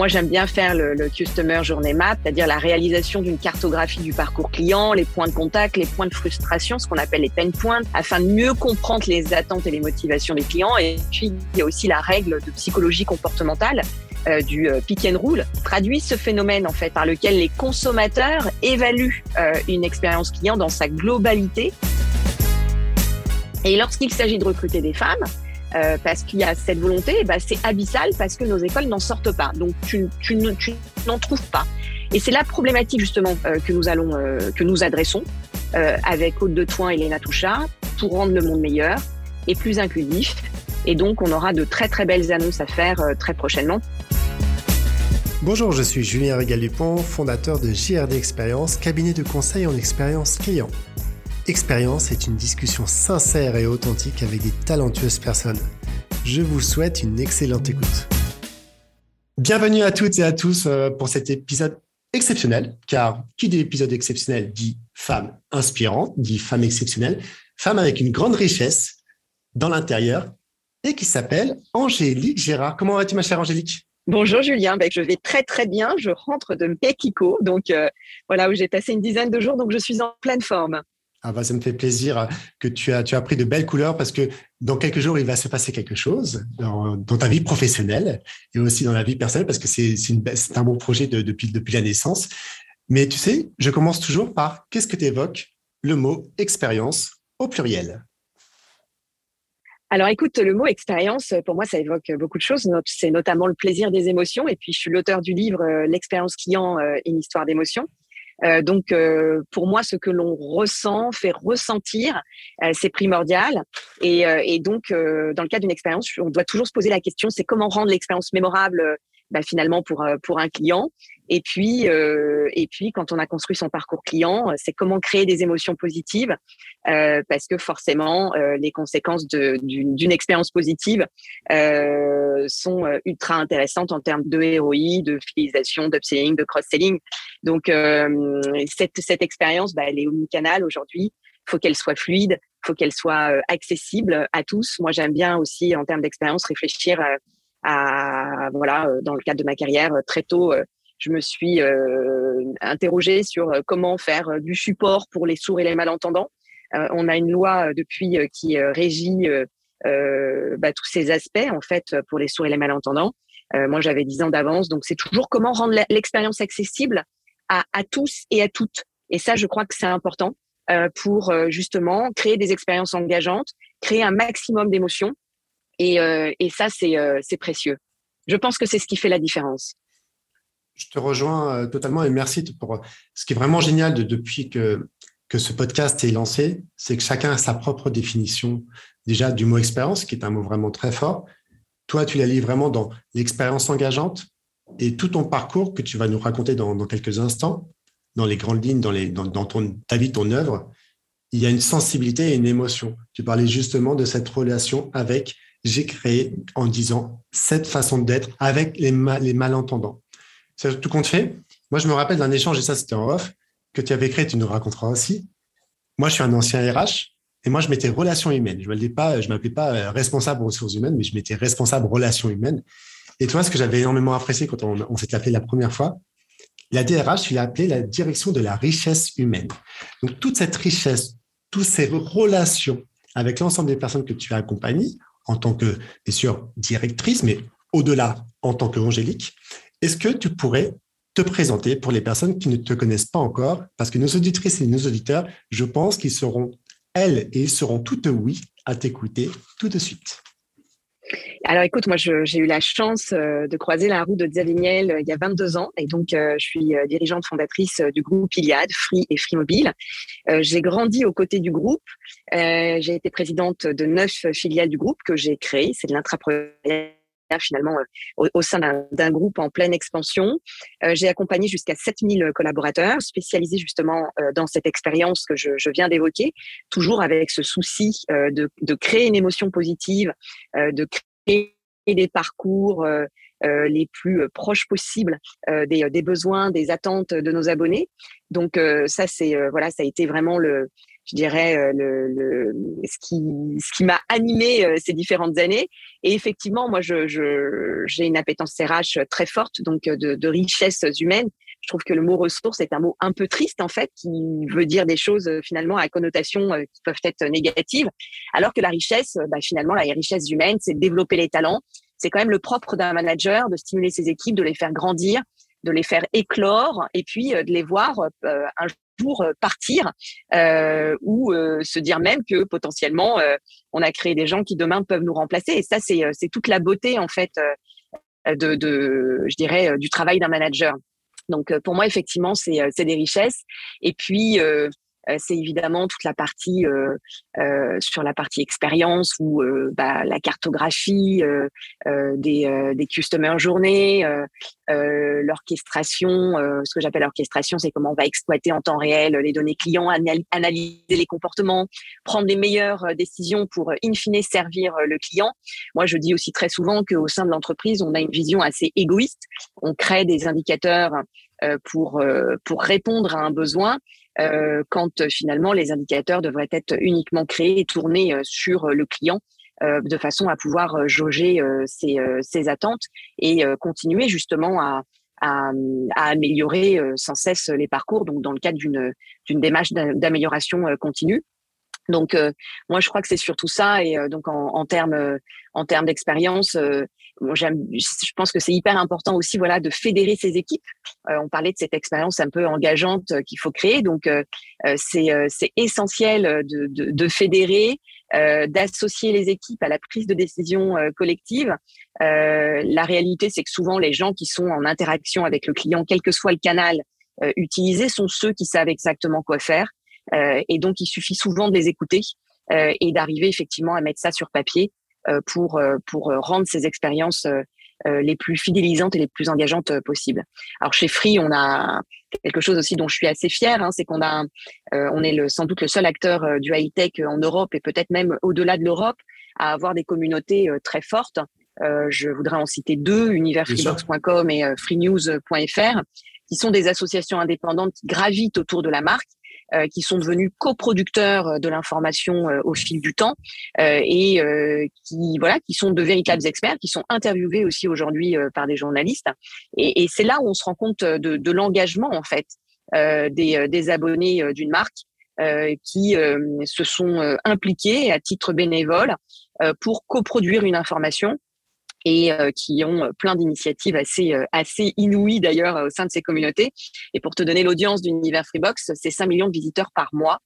moi, j'aime bien faire le, Customer Journey Map, c'est-à-dire la réalisation d'une cartographie du parcours client, les points de contact, les points de frustration, ce qu'on appelle les pain points, afin de mieux comprendre les attentes et les motivations des clients. Et puis, il y a aussi la règle de psychologie comportementale euh, du euh, pick and roll traduit ce phénomène en fait par lequel les consommateurs évaluent euh, une expérience client dans sa globalité. Et lorsqu'il s'agit de recruter des femmes, euh, parce qu'il y a cette volonté, bah, c'est abyssal parce que nos écoles n'en sortent pas. Donc tu, n'en trouves pas. Et c'est la problématique justement euh, que nous allons, euh, que nous adressons avec Haute de Toin et Léna Touchard pour rendre le monde meilleur et plus inclusif. Et donc on aura de très très belles annonces à faire très prochainement. Bonjour, je suis Julien Régal-Dupont, fondateur de JRD Expérience, cabinet de conseil en expérience client. Expérience est une discussion sincère et authentique avec des talentueuses personnes. Je vous souhaite une excellente écoute. Bienvenue à toutes et à tous euh, pour cet épisode exceptionnel, car qui dit épisode exceptionnel dit femme inspirante, dit femme exceptionnelle, femme avec une grande richesse dans l'intérieur et qui s'appelle Angélique Gérard. Comment vas-tu ma chère Angélique? Bonjour Julien, ben, je vais très très bien. Je rentre de Mexico, donc euh, voilà où j'ai passé une dizaine de jours, donc je suis en pleine forme. Ah bah, ça me fait plaisir que tu as, tu as pris de belles couleurs parce que dans quelques jours, il va se passer quelque chose dans, ta vie professionnelle et aussi dans la vie personnelle parce que c'est un bon projet de, depuis, depuis la naissance. Mais tu sais, je commence toujours par qu'est-ce que tu évoques? Le mot expérience au pluriel alors écoute, le mot expérience, pour moi, ça évoque beaucoup de choses. C'est notamment le plaisir des émotions. Et puis, je suis l'auteur du livre euh, L'expérience client, euh, une histoire d'émotions. Euh, donc, euh, pour moi, ce que l'on ressent, fait ressentir, euh, c'est primordial. Et, et donc, dans le cas d'une expérience, on doit toujours se poser la question, c'est comment rendre l'expérience mémorable bah, finalement pour pour un client. Et puis et puis quand on a construit son parcours client, c'est comment créer des émotions positives euh, parce que forcément euh, les conséquences d'une expérience positive euh, sont ultra intéressantes en termes de ROI, de fidélisation, d'upselling, de cross-selling. Donc cette cette expérience, bah, elle est omnicanal aujourd'hui. Faut qu'elle soit fluide, faut qu'elle soit accessible à tous. Moi, j'aime bien aussi en termes d'expérience réfléchir à voilà, euh, dans le cadre de ma carrière, euh, très tôt, euh, je me suis interrogée sur comment faire du support pour les sourds et les malentendants. on a une loi depuis qui régit bah, tous ces aspects en fait pour les sourds et les malentendants. moi, j'avais 10 ans d'avance, donc c'est toujours comment rendre l'expérience accessible à, à, tous et à toutes. Et ça, je crois que c'est important pour justement créer des expériences engageantes, créer un maximum d'émotions et, euh, et ça, euh, c'est précieux. Je pense que c'est ce qui fait la différence. Je te rejoins euh, totalement et merci pour ce qui est vraiment génial de, depuis que, que ce podcast est lancé, c'est que chacun a sa propre définition déjà du mot expérience, qui est un mot vraiment très fort. Toi, tu la lis vraiment dans l'expérience engageante et tout ton parcours que tu vas nous raconter dans, quelques instants, dans les grandes lignes, dans ton, ta vie, ton œuvre, il y a une sensibilité et une émotion. Tu parlais justement de cette relation avec j'ai créé en disant cette façon d'être avec les, malentendants. C'est tout compte fait. Moi, je me rappelle d'un échange, et ça, c'était en off, que tu avais créé, tu nous raconteras aussi. Moi, je suis un ancien RH, et moi, je mettais relations humaines. Je ne pas, je m'appelais pas euh, responsable ressources humaines, mais je mettais responsable relations humaines. Et toi, ce que j'avais énormément apprécié quand on, on s'était appelé la première fois, la DRH, tu l'as appelé la direction de la richesse humaine. Donc, toute cette richesse, toutes ces relations avec l'ensemble des personnes que tu as accompagnées, en tant que, bien sûr, directrice, mais au-delà, en tant qu'Angélique, est-ce que tu pourrais te présenter pour les personnes qui ne te connaissent pas encore? Parce que nos auditrices et nos auditeurs, je pense qu'ils seront, elles et ils seront toutes oui à t'écouter tout de suite. Alors écoute, moi j'ai eu la chance euh, de croiser la route de Xavier euh, il y a 22 ans et donc euh, je suis dirigeante fondatrice du groupe Iliad, Free et Free Mobile. j'ai grandi aux côtés du groupe. j'ai été présidente de neuf filiales du groupe que j'ai créé. C'est de l'intrapreneuriat finalement au, sein d'un groupe en pleine expansion. j'ai accompagné jusqu'à 7000 collaborateurs spécialisés justement dans cette expérience que je, je viens d'évoquer, toujours avec ce souci de, de, créer une émotion positive, de créer des parcours euh, euh, les plus proches possibles euh, des, des, besoins, des attentes de nos abonnés. Donc ça, c'est voilà, ça a été vraiment le, je dirais, euh, le, ce qui, ce qui m'a animé euh, ces différentes années. Et effectivement, moi, je, j'ai une appétence RH très forte, donc euh, de, de richesse humaine. Je trouve que le mot ressource est un mot un peu triste, en fait, qui veut dire des choses finalement à connotation qui peuvent être négatives, alors que la richesse, bah, finalement, la richesse humaine, c'est développer les talents. C'est quand même le propre d'un manager de stimuler ses équipes, de les faire grandir, de les faire éclore et puis de les voir un pour euh, partir euh, ou euh, se dire même que potentiellement on a créé des gens qui demain peuvent nous remplacer. Et ça, c'est toute la beauté en fait de, de je dirais du travail d'un manager. Donc pour moi effectivement c'est des richesses. Et puis c'est évidemment toute la partie euh, euh, sur la partie expérience ou bah, la cartographie des, des customer journées, l'orchestration. ce que j'appelle l'orchestration, c'est comment on va exploiter en temps réel les données clients, analyser les comportements, prendre les meilleures décisions pour in fine servir le client. Moi, je dis aussi très souvent qu'au sein de l'entreprise, on a une vision assez égoïste. On crée des indicateurs pour pour répondre à un besoin euh, quand euh, finalement les indicateurs devraient être uniquement créés et tournés euh, sur le client de façon à pouvoir jauger ses, attentes et continuer justement à, à, améliorer sans cesse les parcours, donc dans le cadre d'une démarche d'amélioration continue. Donc, moi, je crois que c'est surtout ça. Et donc, en, en termes en termes d'expérience, je pense que c'est hyper important aussi, voilà, de fédérer ces équipes. Euh, on parlait de cette expérience un peu engageante euh, qu'il faut créer, donc euh, c'est c'est essentiel de, de, de fédérer, d'associer les équipes à la prise de décision collective. la réalité, c'est que souvent les gens qui sont en interaction avec le client, quel que soit le canal utilisé, sont ceux qui savent exactement quoi faire. et donc, il suffit souvent de les écouter et d'arriver effectivement à mettre ça sur papier euh, pour euh, pour rendre ces expériences euh, les plus fidélisantes et les plus engageantes possibles. Alors chez Free, on a quelque chose aussi dont je suis assez fière, hein, c'est qu'on a, on est le, sans doute le seul acteur du high tech en Europe et peut-être même au-delà de l'Europe à avoir des communautés très fortes. je voudrais en citer deux, universfreebox.com et freenews.fr, qui sont des associations indépendantes qui gravitent autour de la marque euh, qui sont devenus coproducteurs euh, de l'information euh, au fil du temps et qui voilà qui sont de véritables experts, qui sont interviewés aussi aujourd'hui par des journalistes. Et, et c'est là où on se rend compte de, de l'engagement en fait des, des abonnés d'une marque qui se sont impliqués à titre bénévole pour coproduire une information et euh, qui ont euh, plein d'initiatives assez euh, assez inouïes d'ailleurs au sein de ces communautés. Et pour te donner l'audience d'Univers Freebox, c'est 5 millions de visiteurs par mois,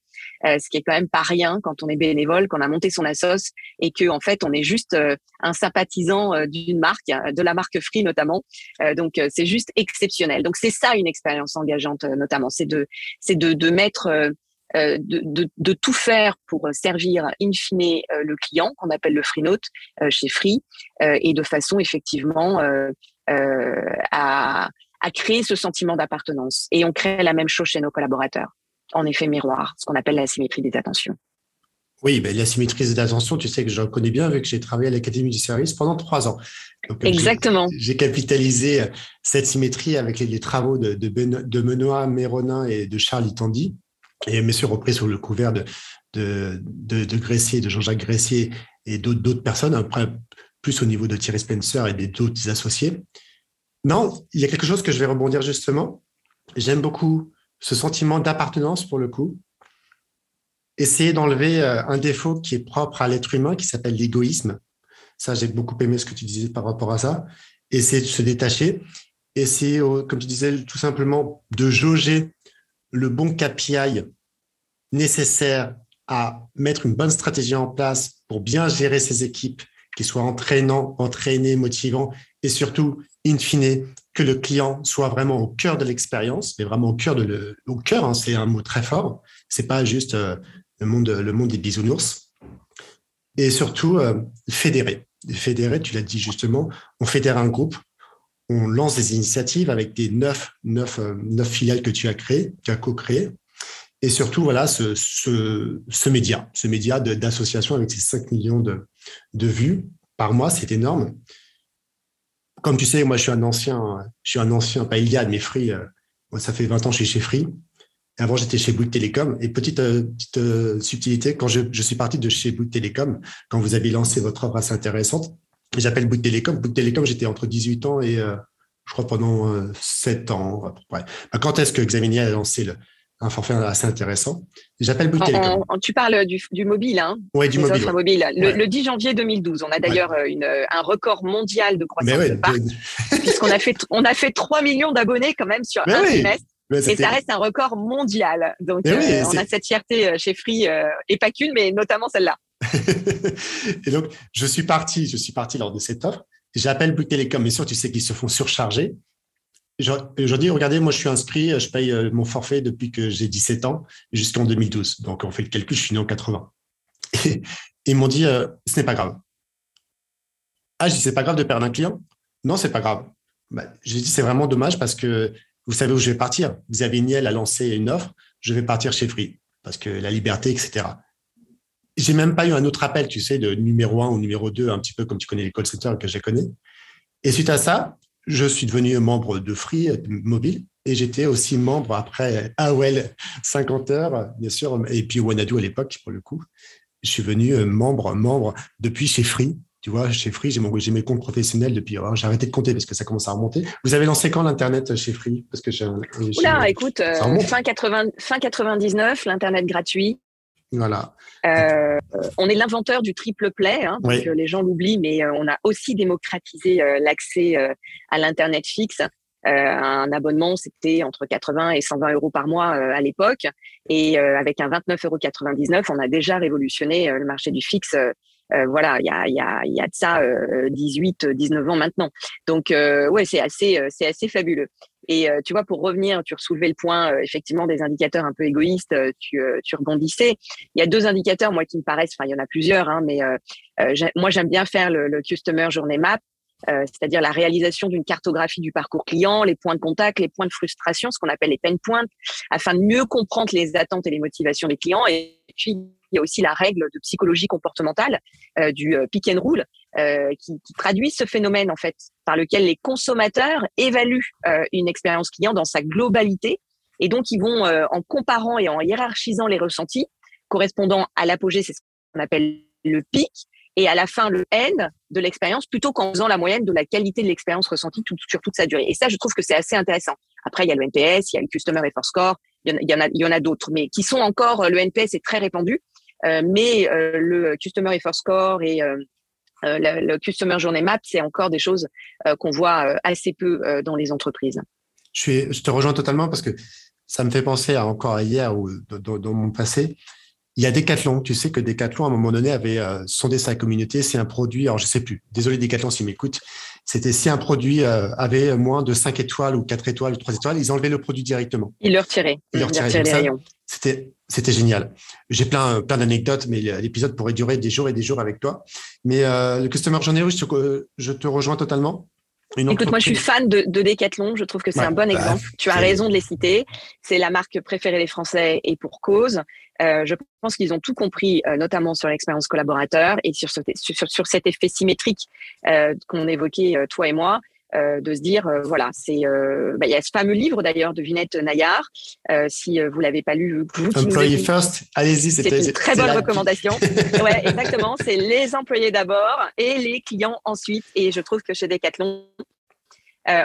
ce qui est quand même pas rien quand on est bénévole, qu'on a monté son assos et que en fait on est juste un sympathisant d'une marque, de la marque Free notamment. donc c'est juste exceptionnel. Donc c'est ça une expérience engageante notamment, c'est de c'est de, de mettre de, de, de, tout faire pour servir in fine euh, le client, qu'on appelle le free note euh, chez Free, et de façon effectivement à, à créer ce sentiment d'appartenance. Et on crée la même chose chez nos collaborateurs, en effet miroir, ce qu'on appelle la symétrie des attentions. Oui, ben, la symétrie des attentions, tu sais que je connais bien vu que j'ai travaillé à l'Académie du service pendant trois ans. Exactement. J'ai capitalisé cette symétrie avec les, travaux de, de, de Benoît Méronin et de Charles Tandy et sûr repris sous le couvert de, de, de, de Gressier, de Jean-Jacques Gressier et d'autres personnes, après plus au niveau de Thierry Spencer et d'autres associés. Non, il y a quelque chose que je vais rebondir justement. J'aime beaucoup ce sentiment d'appartenance pour le coup. Essayer d'enlever euh, un défaut qui est propre à l'être humain, qui s'appelle l'égoïsme. Ça, j'ai beaucoup aimé ce que tu disais par rapport à ça. Essayer de se détacher. Essayer, comme tu disais, tout simplement de jauger le bon KPI nécessaire à mettre une bonne stratégie en place pour bien gérer ses équipes, qui soient entraînants, entraînés, motivants, et surtout, in fine, que le client soit vraiment au cœur de l'expérience, mais vraiment au cœur de le, au cœur, hein, c'est un mot très fort. C'est pas juste euh, le monde, le monde des bisounours. Et surtout, euh, fédérer. Fédérer, tu l'as dit justement, on fédère un groupe, on lance des initiatives avec des neuf, neuf, euh, neuf filiales que tu as créées, tu as co-créées. Et surtout, voilà, ce, média, ce média d'association avec ses 5 millions de, vues par mois, c'est énorme. Comme tu sais, moi, je suis un ancien, je suis un ancien, pas Iliad, mais Free. Euh, moi, ça fait 20 ans que je suis chez Free. avant, j'étais chez Bouygues Télécom. Et petite, petite subtilité, quand je, je, suis parti de chez Bouygues Télécom, quand vous avez lancé votre offre assez intéressante, j'appelle Bouygues Télécom. Bouygues Télécom, j'étais entre 18 ans et je crois pendant sept ans à peu près. Bah, quand est-ce que Xavier a lancé le, un forfait assez intéressant? J'appelle Bouygues Télécom. tu parles du, du mobile, hein Oui, du mobile. Le, 10 janvier 2012, on a d'ailleurs euh, un record mondial de croissance de parc, puisqu'on a fait, on a fait 3 millions d'abonnés quand même sur un trimestre. et ça reste un record mondial. Donc, euh, on a cette fierté euh, chez Free, et pas qu'une, mais notamment celle-là. et donc, je suis parti, je suis parti lors de cette offre. J'appelle Bouygues Télécom, mais sûr, tu sais qu'ils se font surcharger. Je, dis, regardez, moi, je suis inscrit, je paye euh, mon forfait depuis que j'ai 17 ans jusqu'en 2012. Donc, on fait le calcul, je suis né en 80. Et, ils m'ont dit, euh, ce n'est pas grave. Ah, je dis, c'est pas grave de perdre un client? Non, c'est pas grave. Bah, j'ai dit, c'est vraiment dommage parce que vous savez où je vais partir. Xavier Niel a lancé une offre, je vais partir chez Free parce que la liberté, etc. J'ai même pas eu un autre appel, tu sais, de numéro 1 ou numéro 2, un petit peu comme tu connais les call centers que je connais. Et suite à ça, je suis devenu membre de Free Mobile et j'étais aussi membre après AOL 50 heures, bien sûr, et puis Wanadu à l'époque, pour le coup. Je suis venu euh, membre, membre depuis chez Free. Tu vois, chez Free, j'ai mes comptes professionnels depuis. j'ai arrêté de compter parce que ça commence à remonter. Vous avez lancé quand l'Internet chez Free? Parce que j'ai, Oula, écoute, euh, fin, 80, fin 99, l'Internet gratuit. Voilà. Euh, on est l'inventeur du triple play, hein, les gens l'oublient, mais euh, on a aussi démocratisé euh, l'accès à l'internet fixe. un abonnement, c'était entre 80 et 120 euros par mois à l'époque, et avec un 29,99 euros, on a déjà révolutionné le marché du fixe. Voilà, il y a, y, a, y a de ça 18, 19 ans maintenant. Donc ouais, c'est assez, c'est assez fabuleux. Et euh, tu vois, pour revenir, tu soulevais le point euh, effectivement des indicateurs un peu égoïstes. Euh, tu, tu, rebondissais. Il y a deux indicateurs, moi, qui me paraissent. Enfin, il y en a plusieurs, hein, mais moi, j'aime bien faire le, le Customer Journey Map. c'est-à-dire la réalisation d'une cartographie du parcours client, les points de contact, les points de frustration, ce qu'on appelle les pain points, afin de mieux comprendre les attentes et les motivations des clients. Et puis, il y a aussi la règle de psychologie comportementale du pick and roll, euh, qui, traduit ce phénomène en fait, par lequel les consommateurs évaluent euh, une expérience client dans sa globalité, et donc ils vont euh, en comparant et en hiérarchisant les ressentis correspondant à l'apogée, c'est ce qu'on appelle le pic, et à la fin le N de l'expérience, plutôt qu'en faisant la moyenne de la qualité de l'expérience ressentie sur toute sa durée. Et ça, je trouve que c'est assez intéressant. Après, il y a le NPS, il y a le Customer Effort Score, il y en a, a, d'autres, mais qui sont encore, le NPS est très répandu, euh, mais euh, le Customer Effort Score et euh, le, Customer Journey Map, c'est encore des choses euh, qu'on voit euh, assez peu dans les entreprises. Je, suis, je te rejoins totalement parce que ça me fait penser à encore hier ou dans, mon passé. Il y a Decathlon. Tu sais que Decathlon, à un moment donné, avait sondé sa communauté. C'est un produit, alors je sais plus. Désolé Decathlon s'ils m'écoutent. C'était si un produit avait moins de 5 étoiles ou 4 étoiles ou 3 étoiles, ils enlevaient le produit directement. Ils le retiraient. Ils le retiraient. les rayons. C'était c'était génial. J'ai plein, plein d'anecdotes, mais l'épisode pourrait durer des jours et des jours avec toi. Mais euh, le Customer Journey, je te, je te rejoins totalement. Écoute, moi, je suis fan de, de Decathlon. Je trouve que c'est un bon bah, exemple. tu as raison de les citer. C'est la marque préférée des Français et pour cause. Euh, je pense qu'ils ont tout compris, euh, notamment sur l'expérience collaborateur et sur, ce, sur, sur, cet effet symétrique euh, qu'on évoquait, euh, toi et moi. Euh, de se dire euh, voilà c'est euh, bah, il y a ce fameux livre d'ailleurs de Vinette Nayar si vous l'avez pas lu vous Employee First allez-y c'était une très bonne recommandation. Ouais exactement c'est les employés d'abord et les clients ensuite. Et je trouve que chez Decathlon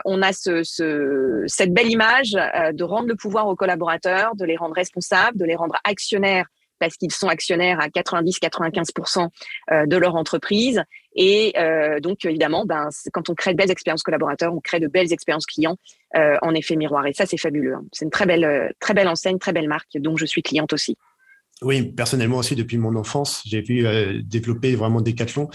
on a ce, ce, cette belle image de rendre le pouvoir aux collaborateurs, de les rendre responsables, de les rendre actionnaires parce qu'ils sont actionnaires à 90-95% euh, de leur entreprise. Et euh, donc, évidemment, ben, quand on crée de belles expériences collaborateurs, on crée de belles expériences clients euh, en effet miroir. Et ça, c'est fabuleux. Hein. C'est une très belle, très belle enseigne, très belle marque, dont je suis cliente aussi. Oui, personnellement aussi, depuis mon enfance, j'ai vu développer vraiment Decathlon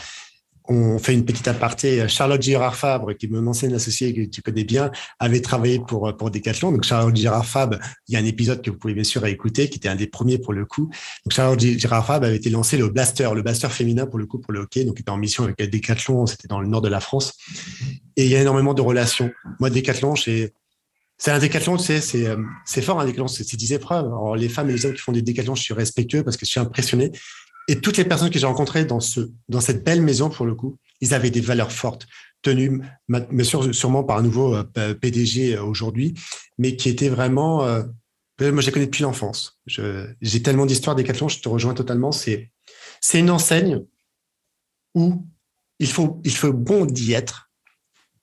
on fait une petite aparté. Charlotte Girard Fabre, qui est mon ancienne associée que tu connais bien, avait travaillé pour pour Decathlon. Donc Charlotte Girard Fabre, il y a un épisode que vous pouvez bien sûr écouter, qui était un des premiers pour le coup. Donc Charlotte Girard Fabre avait été lancé le blaster, le blaster féminin pour le coup pour le hockey. Donc était en mission avec Decathlon, c'était dans le nord de la France. Et il y a énormément de relations. Moi Decathlon, c'est c'est un décathlon, tu sais, c'est, c'est fort un décathlon, c'est 10 épreuves. Alors, les femmes et les hommes qui font des décathlons, je suis respectueux parce que je suis impressionné. Et toutes les personnes que j'ai rencontrées dans, ce, dans cette belle maison, pour le coup, ils avaient des valeurs fortes, tenues, sûr, sûrement par un nouveau euh, PDG euh, aujourd'hui, mais qui étaient vraiment, euh, Moi, je les connais depuis l'enfance. J'ai tellement d'histoires Decathlon, je te rejoins totalement. C'est une enseigne où il faut, il faut bon d'y être.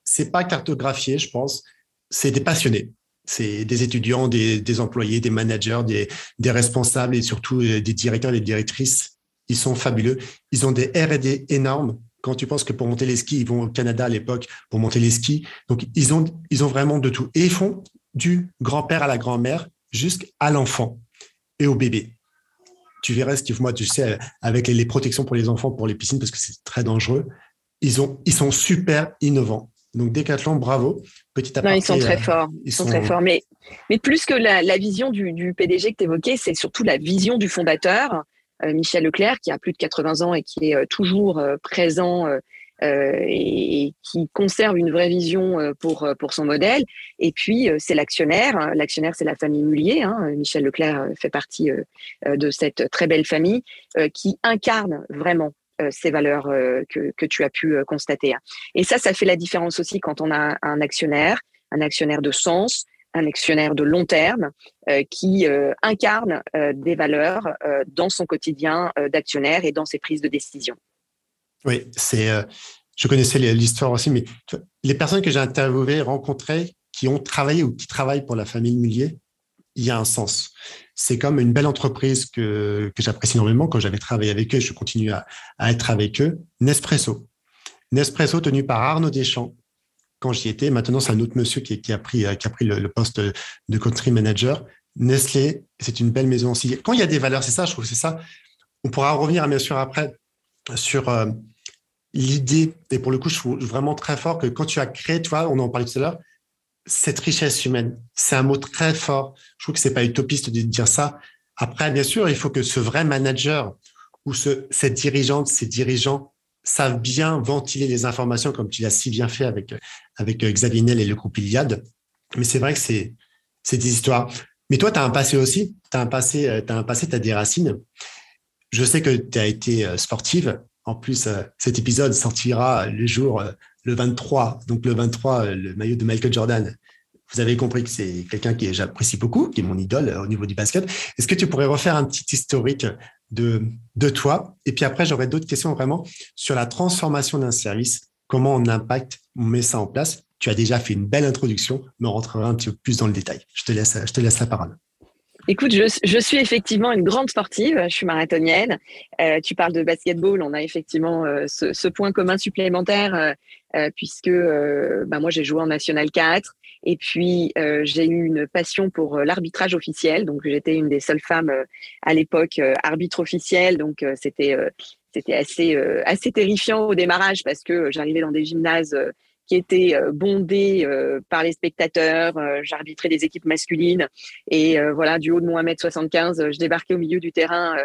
C'est pas cartographié, je pense. C'est des passionnés. C'est des étudiants, des, employés, des managers, des, des, responsables et surtout euh, des directeurs et des directrices. Ils sont fabuleux. Ils ont des R&D énormes. Quand tu penses que pour monter les skis, ils vont au Canada à l'époque pour monter les skis. Donc, ils ont, ils ont vraiment de tout. Et ils font du grand-père à la grand-mère jusqu'à l'enfant et au bébé. Tu verras, Steve, moi, tu sais, avec les protections pour les enfants, pour les piscines, parce que c'est très dangereux, ils, ont, ils sont super innovants. Donc, Decathlon, bravo. Petit aparté, non, ils sont très euh, forts. Ils, sont, très forts. Mais, mais plus que la, vision du, PDG que tu évoquais, c'est surtout la vision du fondateur, Michel Leclerc, qui a plus de 80 ans et qui est euh, toujours présent euh, et, qui conserve une vraie vision euh, pour, euh, pour son modèle. Et puis, c'est l'actionnaire. L'actionnaire, c'est la famille Mullier. Hein. Michel Leclerc fait partie de cette très belle famille qui incarne vraiment ces valeurs que, que, tu as pu constater. Et ça, ça fait la différence aussi quand on a un actionnaire, un actionnaire de sens, un actionnaire de long terme qui incarne des valeurs dans son quotidien d'actionnaire et dans ses prises de décision. Oui, c'est. Euh, je connaissais l'histoire aussi, mais les personnes que j'ai interviewées, rencontrées, qui ont travaillé ou qui travaillent pour la famille Mullier, il y a un sens. C'est comme une belle entreprise que, que j'apprécie énormément. Quand j'avais travaillé avec eux, je continue à, à, être avec eux. Nespresso. Nespresso tenu par Arnaud Deschamps. Quand j'y étais, maintenant c'est un autre monsieur qui, a pris, qui a pris le, poste de country manager. Nestlé, c'est une belle maison aussi. Quand il y a des valeurs, c'est ça, je trouve, c'est ça. On pourra revenir bien sûr après sur euh, l'idée, et pour le coup, je trouve vraiment très fort que quand tu as créé, tu vois, on en parlait tout à l'heure, cette richesse humaine, c'est un mot très fort. Je trouve que c'est pas utopiste de dire ça. Après, bien sûr, il faut que ce vrai manager ou ce, cette dirigeante, ces dirigeants savent bien ventiler les informations comme tu l'as si bien fait avec, avec Xavier Nel et le groupe Iliad. Mais c'est vrai que c'est, c'est des histoires. Mais toi, tu as un passé aussi. Tu as un passé, euh, tu as un passé, tu as des racines. Je sais que tu as été euh, sportive. En plus, euh, cet épisode sortira le jour, euh, le 23. Donc, le 23, euh, le maillot de Michael Jordan. Vous avez compris que c'est quelqu'un que j'apprécie beaucoup, qui est mon idole au niveau du basket. Est-ce que tu pourrais refaire un petit historique de, de toi Et puis après, j'aurais d'autres questions vraiment sur la transformation d'un service. Comment on impacte, on met ça en place. Tu as déjà fait une belle introduction, mais on rentrera un petit peu plus dans le détail. Je te laisse, je te laisse la parole. Écoute, je, je, suis effectivement une grande sportive, je suis marathonienne. Euh, tu parles de basketball, on a effectivement euh, ce, point commun supplémentaire euh, puisque bah moi j'ai joué en National 4 et puis j'ai eu une passion pour l'arbitrage officiel. Donc j'étais une des seules femmes à l'époque arbitre officiel, donc c'était c'était assez assez terrifiant au démarrage parce que j'arrivais dans des gymnases qui était euh, bondé euh, par les spectateurs. Euh, j'arbitrais des équipes masculines et voilà, du haut de mon 1m75, je débarquais au milieu du terrain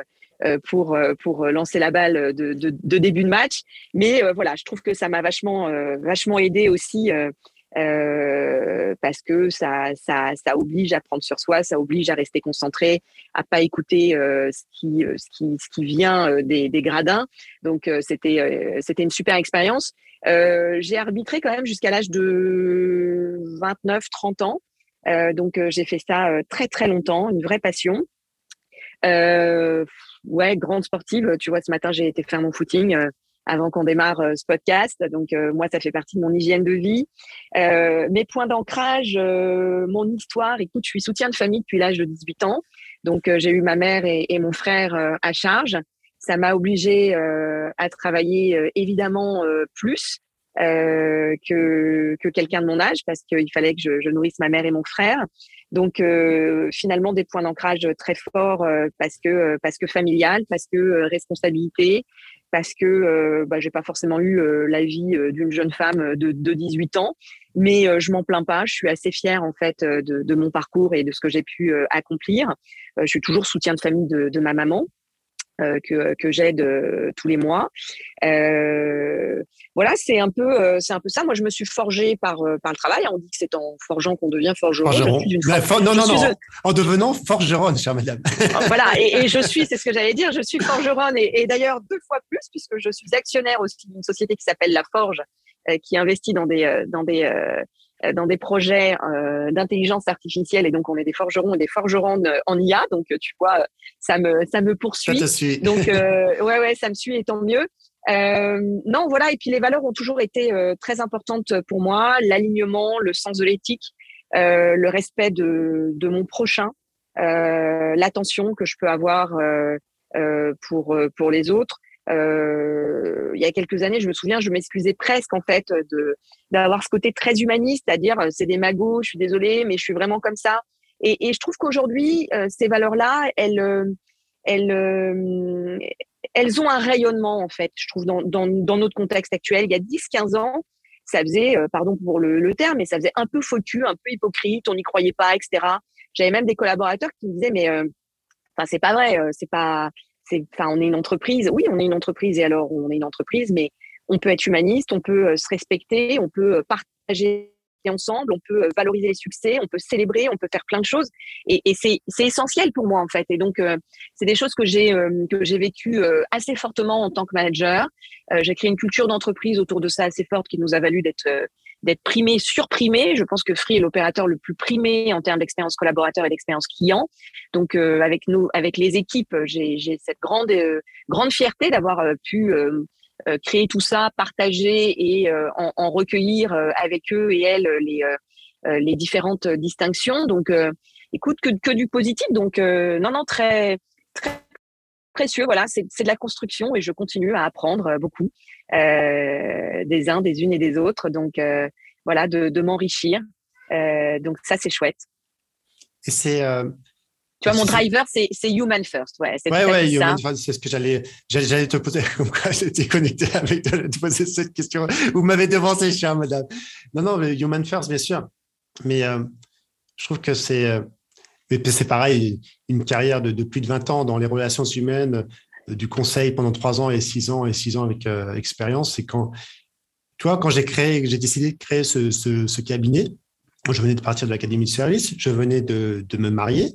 pour pour lancer la balle de, de, de, début de match. Mais voilà, je trouve que ça m'a vachement vachement aidé aussi. Euh, parce que ça, ça, ça oblige à prendre sur soi, ça oblige à rester concentré, à pas écouter euh, ce, qui, ce, qui, ce qui vient des, des gradins. Donc c'était c'était une super expérience. Euh, j'ai arbitré quand même jusqu'à l'âge de 29-30 ans. Euh, donc euh, j'ai fait ça très très longtemps, une vraie passion. ouais, grande sportive. Tu vois, ce matin j'ai été faire mon footing avant qu'on démarre ce podcast. Donc moi, ça fait partie de mon hygiène de vie. mes points d'ancrage, mon histoire. Écoute, je suis soutien de famille depuis l'âge de 18 ans. Donc j'ai eu ma mère et, mon frère à charge ça m'a obligé euh, à travailler euh, évidemment euh, plus que, que quelqu'un de mon âge parce qu'il fallait que je, je, nourrisse ma mère et mon frère. Donc finalement des points d'ancrage très forts parce que parce que familial, parce que responsabilité, parce que bah, j'ai pas forcément eu la vie d'une jeune femme de, de 18 ans, mais je m'en plains pas. Je suis assez fière en fait de, de mon parcours et de ce que j'ai pu accomplir. je suis toujours soutien de famille de, de ma maman. Euh, que, que j'aide euh, tous les mois. Euh, voilà, c'est un peu euh, c'est un peu ça. Moi, je me suis forgée par par le travail. On dit que c'est en forgeant qu'on devient forgeron. non, non, non, en devenant forgeronne, chère madame. voilà, et, et, je suis, c'est ce que j'allais dire, je suis forgeronne et, et d'ailleurs deux fois plus puisque je suis actionnaire aussi d'une société qui s'appelle La Forge, qui investit dans des dans des dans des projets d'intelligence artificielle et donc on est des forgerons et des forgeronnes en IA. Donc tu vois, ça me ça me poursuit. Ça te suit. Donc ouais ouais, ça me suit et tant mieux. non voilà et puis les valeurs ont toujours été très importantes pour moi, l'alignement, le sens de l'éthique, le respect de de mon prochain, l'attention que je peux avoir pour pour les autres. Euh, il y a quelques années, je me souviens, je m'excusais presque en fait de d'avoir ce côté très humaniste, c'est-à-dire euh, c'est des magots, je suis désolée, mais je suis vraiment comme ça. Et, et je trouve qu'aujourd'hui, euh, ces valeurs-là, elles, euh, elles, elles ont un rayonnement en fait. Je trouve dans, dans, dans notre contexte actuel, il y a 10-15 ans, ça faisait, pardon pour le, le, terme, mais ça faisait un peu faux un peu hypocrite, on n'y croyait pas, etc. J'avais même des collaborateurs qui me disaient mais enfin c'est pas vrai, c'est pas enfin, on est une entreprise. Oui, on est une entreprise et alors on est une entreprise, mais on peut être humaniste, on peut euh, se respecter, on peut euh, partager ensemble, on peut euh, valoriser les succès, on peut célébrer, on peut faire plein de choses. Et, c'est essentiel pour moi en fait. Et donc c'est des choses que j'ai vécues assez fortement en tant que manager. j'ai créé une culture d'entreprise autour de ça assez forte qui nous a valu d'être d'être primé, surprimé. Je pense que Free est l'opérateur le plus primé en termes d'expérience collaborateur et d'expérience client. Donc euh, avec nous, avec les équipes, j'ai cette grande euh, grande fierté d'avoir euh, pu créer tout ça, partager et en, en, recueillir avec eux et elles les les différentes distinctions. Donc écoute que, que du positif. Donc non non très très précieux. Voilà, c'est de la construction et je continue à apprendre beaucoup euh, des uns, des unes et des autres. Donc euh, voilà, de, de m'enrichir. Euh, donc ça, c'est chouette. Et c'est tu vois, mon driver, c'est, human first. Ouais, c'est ouais, ouais human first, c'est ce que j'allais, j'allais te poser. Comme quoi, j'étais connecté avec de, te poser cette question. Vous m'avez devancé, chère madame. Non, non, mais human first, bien sûr. Mais euh, je trouve que c'est, c'est pareil, une carrière de, de, plus de 20 ans dans les relations humaines, du conseil pendant trois ans et six ans et six ans avec euh, expérience, c'est quand, toi, quand j'ai créé, j'ai décidé de créer ce, ce, ce, cabinet, je venais de partir de l'académie de service, je venais de, de, me marier.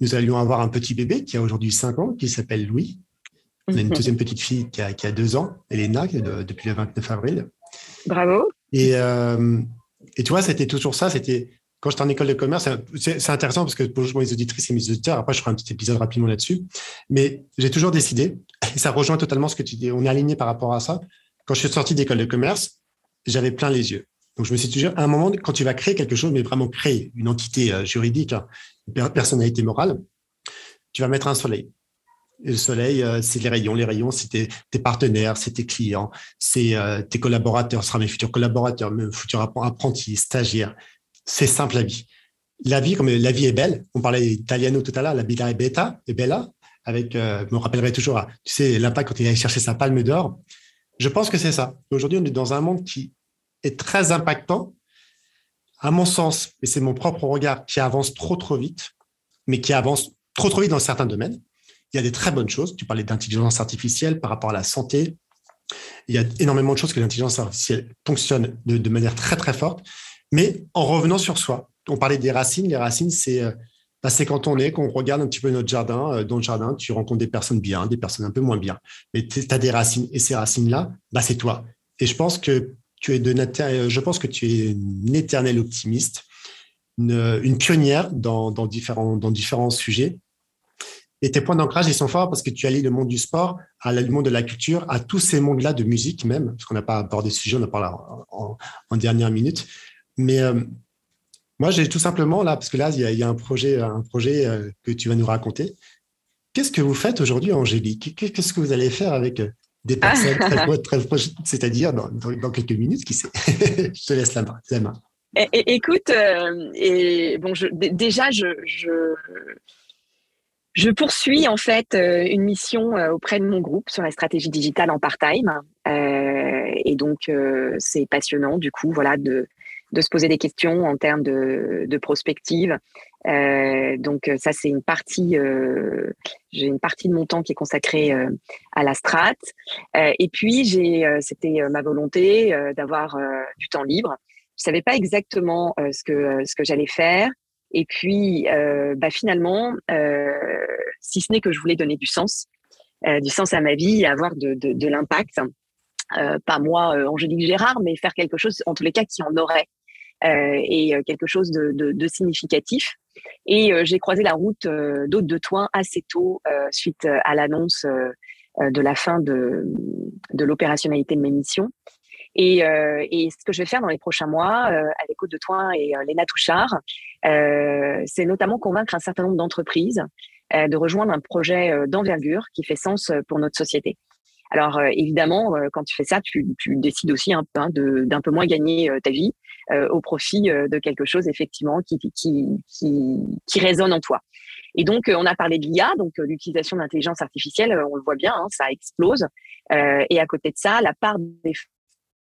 Nous allions avoir un petit bébé qui a aujourd'hui cinq ans, qui s'appelle Louis. On a une mhm. deuxième petite fille qui a, qui a deux ans, Elena, depuis le 29 avril. Bravo. Et, euh, et tu vois, c'était toujours ça. C'était quand j'étais en école de commerce, c'est intéressant parce que pour les auditrices et mes auditeurs, après je ferai un petit épisode rapidement là-dessus, mais j'ai toujours décidé, et ça rejoint totalement ce que tu dis, on est aligné par rapport à ça. Quand je suis sorti d'école de commerce, j'avais plein les yeux. Donc je me suis toujours, à un moment, quand tu vas créer quelque chose, mais vraiment créer une entité euh, juridique, hein, une personnalité morale, tu vas mettre un soleil. Et le soleil, euh, c'est les rayons. Les rayons, c'est tes, partenaires, c'est tes clients, c'est euh, tes collaborateurs, ce sera mes futurs collaborateurs, mes futurs apprentis, stagiaires, c'est simple la vie. La vie, comme la vie est belle, on parlait italiano tout à l'heure, la vita est bella, est bella, avec, euh, je me rappellerai toujours, tu sais, l'impact quand il allait chercher sa palme d'or. Je pense que c'est ça. Aujourd'hui, on est dans un monde qui est très impactant, à mon sens, et c'est mon propre regard, qui avance trop, trop vite, mais qui avance trop, trop vite dans certains domaines. Il y a des très bonnes choses. Tu parlais d'intelligence artificielle par rapport à la santé. Il y a énormément de choses que l'intelligence artificielle fonctionne de, de manière très, très forte. Mais en revenant sur soi, on parlait des racines. Les racines, c'est euh, bah, quand on est, qu'on regarde un petit peu notre jardin. Euh, dans le jardin, tu rencontres des personnes bien, des personnes un peu moins bien. Mais tu as des racines. Et ces racines-là, bah, c'est toi. Et je pense que tu es euh, es une éternelle optimiste, une, pionnière dans, différents, dans différents sujets. Et tes points d'ancrage, ils sont forts parce que tu allies le monde du sport à le monde de la culture, à tous ces mondes-là de musique même, parce qu'on n'a pas abordé ce sujet, on en parlé en, en dernière minute. Mais euh, moi, j'ai tout simplement là, parce que là, il y a, un projet, un projet euh, que tu vas nous raconter. Qu'est-ce que vous faites aujourd'hui, Angélique? Qu'est-ce que vous allez faire avec euh, des personnes très, proches, c'est-à-dire dans, quelques minutes, qui sait? Je te laisse la main. écoute, et bon, déjà, je, je, poursuis en fait une mission auprès de mon groupe sur la stratégie digitale en part-time. et donc, c'est passionnant, du coup, voilà, de, de se poser des questions en termes de, de prospective. Euh, donc ça c'est une partie, euh, j'ai une partie de mon temps qui est consacrée euh, à la strat. Euh, et puis j'ai, euh, c'était ma volonté d'avoir du temps libre. Je savais pas exactement ce que ce que j'allais faire. Et puis bah, finalement, si ce n'est que je voulais donner du sens, du sens à ma vie, avoir de, de, de l'impact. pas moi, Angélique Gérard, mais faire quelque chose, en tous les cas, qui en aurait et quelque chose de, de, de significatif. Et j'ai croisé la route d'Aude de Toin assez tôt suite à l'annonce de la fin de, de l'opérationnalité de mes missions. Et, euh, et, ce que je vais faire dans les prochains mois euh, avec Aude de Toin et euh, Léna Touchard, euh, c'est notamment convaincre un certain nombre d'entreprises de rejoindre un projet d'envergure qui fait sens pour notre société. Alors évidemment, quand tu fais ça, tu, tu décides aussi un peu d'un peu moins gagner ta vie au profit de quelque chose effectivement qui, qui, qui, qui résonne en toi. Et donc, on a parlé de l'IA, donc l'utilisation de l'intelligence artificielle, on le voit bien, hein, ça explose. et à côté de ça, la part des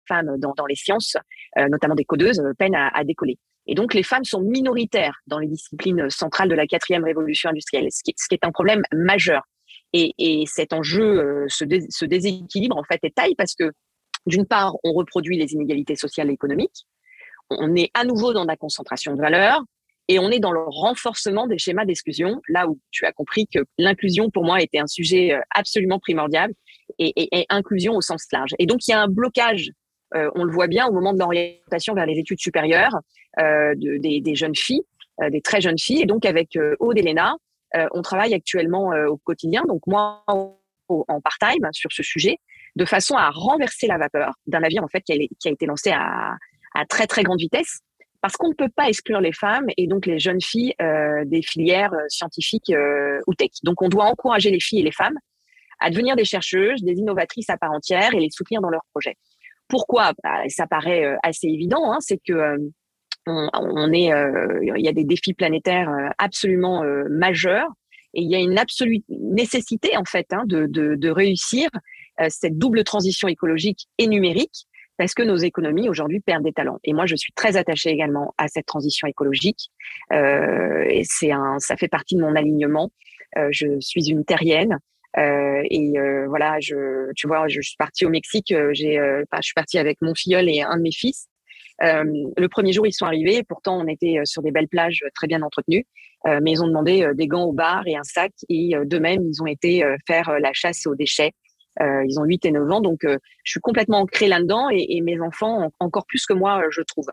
femmes dans, dans les sciences, euh, notamment des codeuses, euh, peinent à, à, décoller. Et donc, les femmes sont minoritaires dans les disciplines centrales de la quatrième révolution industrielle, ce qui, ce qui est un problème majeur. Et, et cet enjeu, euh, ce, ce, déséquilibre, en fait, est taille parce que, d'une part, on reproduit les inégalités sociales et économiques, on est à nouveau dans la concentration de valeur, et on est dans le renforcement des schémas d'exclusion, là où tu as compris que l'inclusion, pour moi, était un sujet absolument primordial, et, inclusion au sens large. Et donc, il y a un blocage euh, on le voit bien au moment de l'orientation vers les études supérieures euh, des, jeunes filles, euh, des très jeunes filles. Et donc avec Aude et Léna, on travaille actuellement au quotidien, donc moi en part-time sur ce sujet, de façon à renverser la vapeur d'un navire en fait qui a, été lancé à, très très grande vitesse parce qu'on ne peut pas exclure les femmes et donc les jeunes filles des filières scientifiques ou tech. Donc on doit encourager les filles et les femmes à devenir des chercheuses, des innovatrices à part entière et les soutenir dans leurs projets. Pourquoi? Bah, Ça paraît euh, assez évident, hein, c'est que euh, on, est, euh, il y a des défis planétaires absolument majeurs et il y a une absolue nécessité en fait hein, de, de, de, réussir cette double transition écologique et numérique parce que nos économies aujourd'hui perdent des talents. Et moi, je suis très attachée également à cette transition écologique. Euh, et c'est un, ça fait partie de mon alignement. Euh, je suis une terrienne. Euh, et euh, voilà, je, tu vois, je, suis partie au Mexique. Euh, j'ai, je suis partie avec mon filleul et un de mes fils. le premier jour, ils sont arrivés. Pourtant, on était sur des belles plages très bien entretenues. mais ils ont demandé des gants au bar et un sac. Et de même, ils ont été faire la chasse aux déchets euh, ils ont 8 et 9 ans, donc euh, je suis complètement ancrée là-dedans et, et, mes enfants encore plus que moi, euh, je trouve.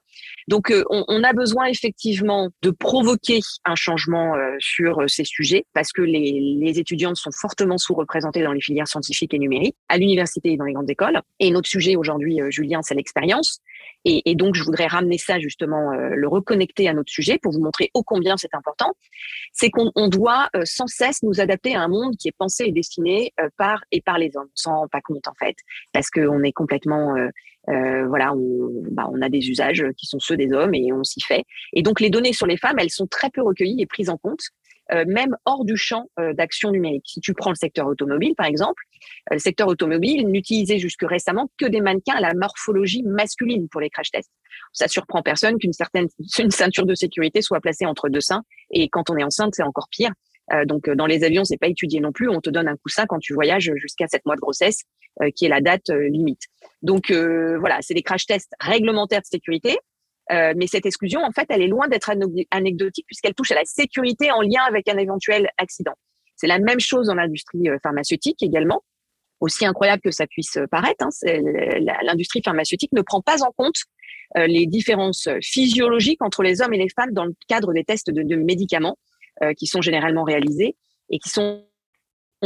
Donc on, on, a besoin effectivement de provoquer un changement sur ces sujets parce que les, les étudiantes sont fortement sous-représentées dans les filières scientifiques et numériques, à l'université et dans les grandes écoles. Et notre sujet aujourd'hui, Julien, c'est l'expérience. Et, et, donc, je voudrais ramener ça justement, euh, le reconnecter à notre sujet pour vous montrer ô combien c'est important. C'est qu'on doit euh, sans cesse nous adapter à un monde qui est pensé et destiné euh, par et par les hommes. On s'en rend pas compte en fait, parce qu'on est complètement, voilà, on, bah, on a des usages qui sont ceux des hommes et on s'y fait. Et donc, les données sur les femmes, elles sont très peu recueillies et prises en compte. Euh, même hors du champ euh, d'action numérique. Si tu prends le secteur automobile, par exemple, euh, le secteur automobile n'utilisait jusque récemment que des mannequins à la morphologie masculine pour les crash tests. Ça surprend personne qu'une certaine une ceinture de sécurité soit placée entre deux seins, et quand on est enceinte, c'est encore pire. donc dans les avions, c'est pas étudié non plus. On te donne un coussin quand tu voyages jusqu'à sept mois de grossesse, qui est la date limite. Donc voilà, c'est des crash tests réglementaires de sécurité. Euh, mais cette exclusion, en fait, elle est loin d'être anecdotique puisqu'elle touche à la sécurité en lien avec un éventuel accident. C'est la même chose dans l'industrie euh, pharmaceutique également. Aussi incroyable que ça puisse paraître, hein, l'industrie pharmaceutique ne prend pas en compte euh, les différences physiologiques entre les hommes et les femmes dans le cadre des tests de, de médicaments qui sont généralement réalisés et qui sont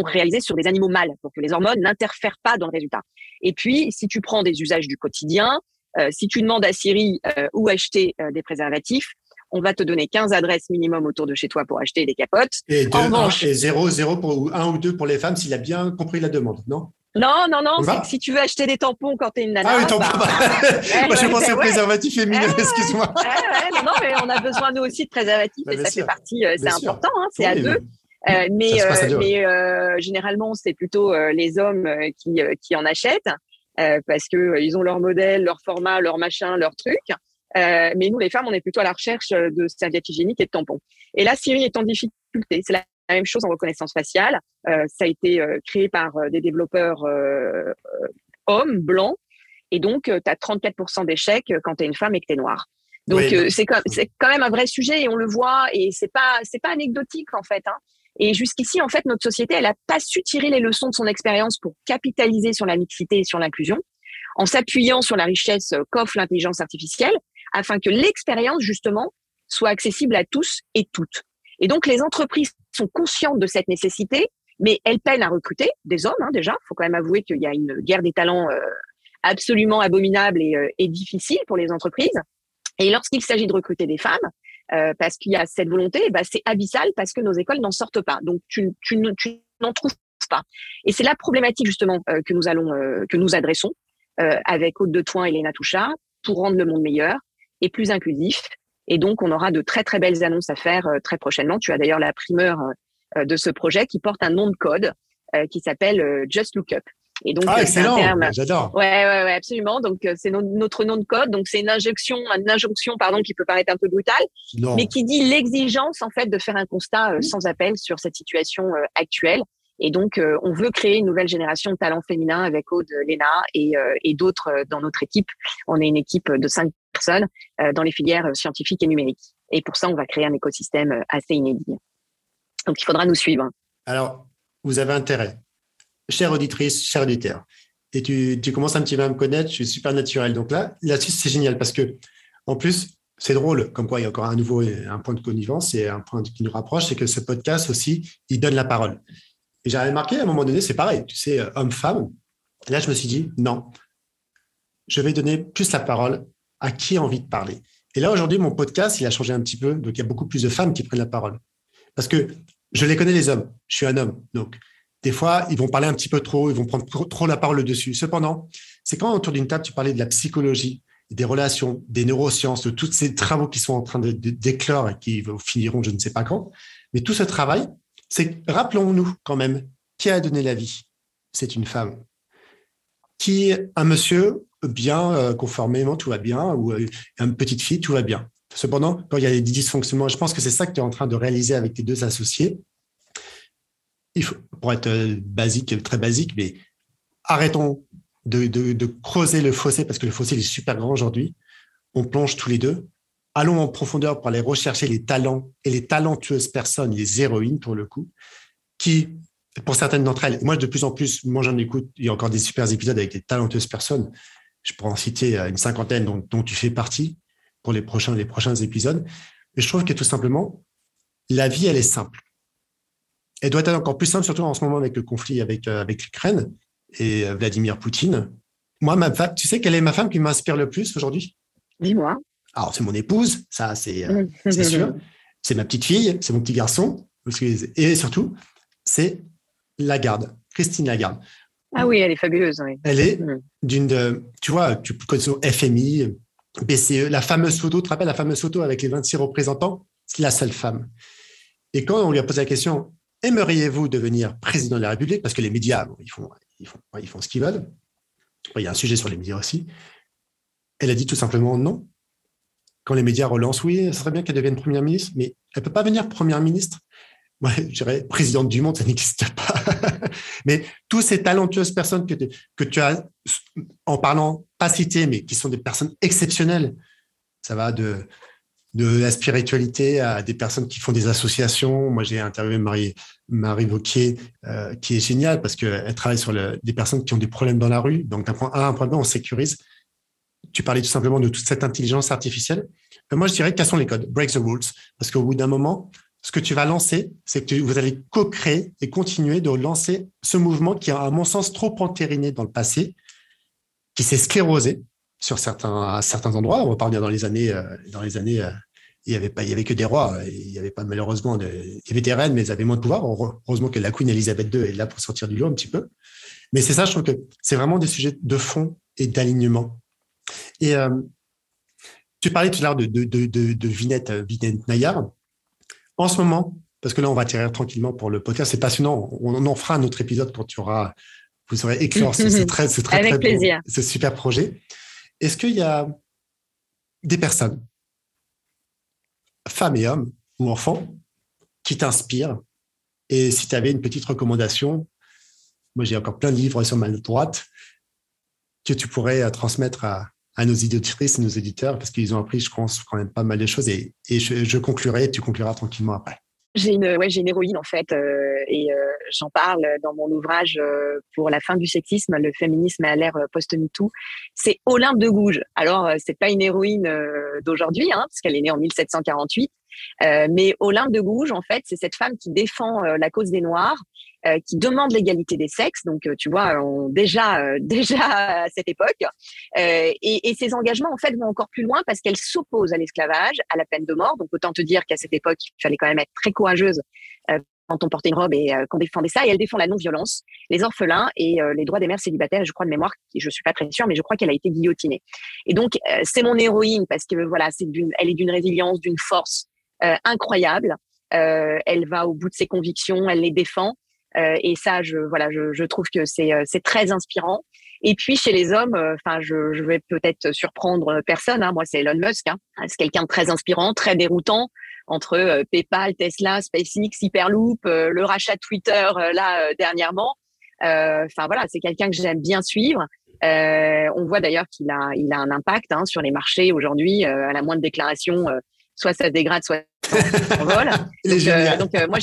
réalisés sur des animaux mâles pour que les hormones n'interfèrent pas dans le résultat. Et puis, si tu prends des usages du quotidien, euh, si tu demandes à Siri euh, où acheter euh, des préservatifs, on va te donner 15 adresses minimum autour de chez toi pour acheter des capotes. Et, deux, en et 0, 0 pour, un ou deux pour les femmes s'il a bien compris la demande, non? Non, non, non, c'est que si tu veux acheter des tampons quand tu es une nana. Ah oui, tampons. Bah, Moi, je pensais aux préservatifs féminins, excuse-moi. non, non, mais on a besoin, nous aussi, de préservatifs bah, et ça fait partie, c'est important, hein, c'est à deux. Euh, mais euh, mais euh, généralement, c'est plutôt les hommes qui, qui en achètent. Euh, parce que euh, ils ont leur modèle, leur format, leur machin, leur truc. Euh, mais nous, les femmes, on est plutôt à la recherche de serviettes hygiéniques et de tampons. Et là, Siri est en difficulté. C'est la même chose en reconnaissance faciale. Euh, ça a été créé par des développeurs hommes, blancs. Et donc, tu as 34% d'échecs quand tu es une femme et que tu es noire. Donc, c'est quand, quand, même un vrai sujet et on le voit. Et c'est pas, c'est pas anecdotique, en fait. Hein. Et jusqu'ici, en fait, notre société, elle n'a pas su tirer les leçons de son expérience pour capitaliser sur la mixité et sur l'inclusion, en s'appuyant sur la richesse qu'offre l'intelligence artificielle, afin que l'expérience, justement, soit accessible à tous et toutes. Et donc, les entreprises sont conscientes de cette nécessité, mais elles peinent à recruter des hommes, hein, déjà. Il faut quand même avouer qu'il y a une guerre des talents euh, absolument abominable et, euh, et, difficile pour les entreprises. Et lorsqu'il s'agit de recruter des femmes, euh, parce qu'il y a cette volonté, bah, c'est abyssal parce que nos écoles n'en sortent pas. Donc, tu, tu, tu n'en trouves pas. Et c'est la problématique justement euh, que nous allons, euh, que nous adressons avec Haute de Toin et Léna Touchard pour rendre le monde meilleur et plus inclusif. Et donc, on aura de très très belles annonces à faire très prochainement. Tu as d'ailleurs la primeur de ce projet qui porte un nom de code qui s'appelle Just Look Up. Et donc, ah, excellent, j'adore. Ouais, ouais, ouais, absolument. Donc, c'est notre nom de code. Donc, c'est une injonction, une injonction, pardon, qui peut paraître un peu brutale, mais qui dit l'exigence, en fait, de faire un constat sans appel sur cette situation actuelle et donc, euh, on veut créer une nouvelle génération de talents féminins avec Aude, Léna et, euh, et d'autres euh, dans notre équipe. On est une équipe de cinq personnes dans les filières scientifiques et numériques. Et pour ça, on va créer un écosystème assez inédit. Donc, il faudra nous suivre. Alors, vous avez intérêt. Chère auditrice, chère auditeur, et tu, commences un petit peu à me connaître, je suis super naturel. Donc là, là-dessus, c'est génial parce que, en plus, c'est drôle, comme quoi il y a encore un nouveau un point de connivence et un point qui nous rapproche, c'est que ce podcast aussi, il donne la parole. Et j'avais remarqué à un moment donné, c'est pareil, tu sais, euh, homme-femme. Là, je me suis dit, non, je vais donner plus la parole à qui a envie de parler. Et là, aujourd'hui, mon podcast, il a changé un petit peu. Donc, il y a beaucoup plus de femmes qui prennent la parole. Parce que je les connais, les hommes. Je suis un homme. Donc, des fois, ils vont parler un petit peu trop, ils vont prendre trop, la parole dessus. Cependant, c'est quand autour d'une table, tu parlais de la psychologie, des relations, des neurosciences, de tous ces travaux qui sont en train d'éclore et qui finiront je ne sais pas quand. Mais tout ce travail, c'est rappelons-nous quand même, qui a donné la vie? C'est une femme. Qui un monsieur bien euh, conformément, tout va bien, ou euh, une petite fille, tout va bien. Cependant, quand il y a des dysfonctionnements, je pense que c'est ça que tu es en train de réaliser avec tes deux associés. Il faut, pour être euh, basique, très basique, mais arrêtons de, de creuser le fossé parce que le fossé est super grand aujourd'hui. On plonge tous les deux allons en profondeur pour aller rechercher les talents et les talentueuses personnes, les héroïnes pour le coup, qui, pour certaines d'entre elles, moi de plus en plus, moi j'en écoute, il y a encore des super épisodes avec des talentueuses personnes. Je pourrais en citer euh, une cinquantaine dont, tu fais partie pour les prochains, les prochains épisodes. Mais je trouve que tout simplement, la vie, elle est simple. Elle doit être encore plus simple, surtout en ce moment avec le conflit avec, euh, avec l'Ukraine et euh, Vladimir Poutine. Moi, ma femme, tu sais quelle est ma femme qui m'inspire le plus aujourd'hui? Dis-moi. Alors, c'est mon épouse, ça, euh, c'est sûr. C'est ma petite fille, c'est mon petit garçon. Et surtout, c'est Lagarde, Christine Lagarde. Ah oui, elle est fabuleuse. Elle est mm. d'une, tu vois, tu connais son FMI, BCE, la fameuse photo, tu te rappelles la fameuse photo avec les 26 représentants? C'est la seule femme. Et quand on lui a posé la question, aimeriez-vous devenir président de la République? Parce que les médias, ils, font, ils, font, ils ce qu'ils veulent. Il y a un sujet sur les médias aussi. Elle a dit tout simplement non quand les médias relancent, oui, ce serait bien qu'elle devienne première ministre, mais elle ne peut pas venir première ministre. Moi, je dirais présidente du monde, ça n'existe pas. mais tous ces talentueuses personnes que, que tu as, en parlant, pas citées, mais qui sont des personnes exceptionnelles, ça va de, de la spiritualité à des personnes qui font des associations. Moi, j'ai interviewé Marie, Marie Vauquier, euh, qui est géniale parce qu'elle travaille sur des personnes qui ont des problèmes dans la rue. Donc, d'un point A un point B, on sécurise tu parlais tout simplement de toute cette intelligence artificielle. Euh, moi, je dirais cassons les codes, break the rules, parce qu'au bout d'un moment, ce que tu vas lancer, c'est que vous allez co-créer et continuer de lancer ce mouvement qui a, à mon sens, trop entériné dans le passé, qui s'est sclérosé sur certains, à certains endroits. On va pas revenir dans les années, euh, dans les années, il y avait pas, il y avait que des rois. Il y avait pas malheureusement, de, il y avait des reines, mais ils avaient moins de pouvoir. Heureusement que la Queen Elizabeth II est là pour sortir du lot un petit peu. Mais c'est ça, je trouve que c'est vraiment des sujets de fond et d'alignement et euh, tu parlais tout à l'heure de, de, de, de, Vinette, euh, Vinette Nayar. En ce moment, parce que là, on va tirer tranquillement pour le podcast, c'est passionnant. On, en fera un autre épisode quand tu auras, vous aurez éclore ce, très, ce très, Avec plaisir. ce super projet. Est-ce qu'il y a des personnes, femmes et hommes ou enfants, qui t'inspirent Et si tu avais une petite recommandation, moi j'ai encore plein de livres sur ma droite que tu pourrais euh, transmettre à, nos éditrices et nos éditeurs parce qu'ils ont appris, je pense, quand même pas mal de choses. Et, et je, je, conclurai, tu concluras tranquillement après. J'ai une, ouais, j'ai une héroïne en fait, euh, et euh, j'en parle dans mon ouvrage euh, pour la fin du sexisme, le féminisme à l'ère post-MeToo. C'est Olympe de Gouges. Alors, c'est pas une héroïne d'aujourd'hui, hein, parce qu'elle est née en 1748, mais Olympe de Gouges, en fait, c'est cette femme qui défend la cause des Noirs, qui demande l'égalité des sexes. Donc, tu vois, déjà, déjà à cette époque, et, et ses engagements en fait vont encore plus loin parce qu'elle s'oppose à l'esclavage, à la peine de mort. Donc, autant te dire qu'à cette époque, il fallait quand même être très courageuse euh, quand on portait une robe et euh, qu'on défendait ça. Et elle défend la non-violence, les orphelins et euh, les droits des mères célibataires. Je crois de mémoire, je suis pas très sûre, mais je crois qu'elle a été guillotinée. Et donc c'est mon héroïne parce que voilà, elle est d'une résilience, d'une force incroyable. elle va au bout de ses convictions, elle les défend. Et ça, je voilà, je, je trouve que c'est c'est très inspirant. Et puis chez les hommes, enfin, je, je vais peut-être surprendre personne. Hein, moi, c'est Elon Musk. Hein. C'est quelqu'un de très inspirant, très déroutant entre euh, PayPal, Tesla, SpaceX, Hyperloop, euh, le rachat de Twitter euh, là dernièrement. Enfin voilà, c'est quelqu'un que j'aime bien suivre. on voit d'ailleurs qu'il a, il a un impact hein, sur les marchés aujourd'hui. à la moindre déclaration, soit ça dégrade, soit ça s'envole. donc, donc moi,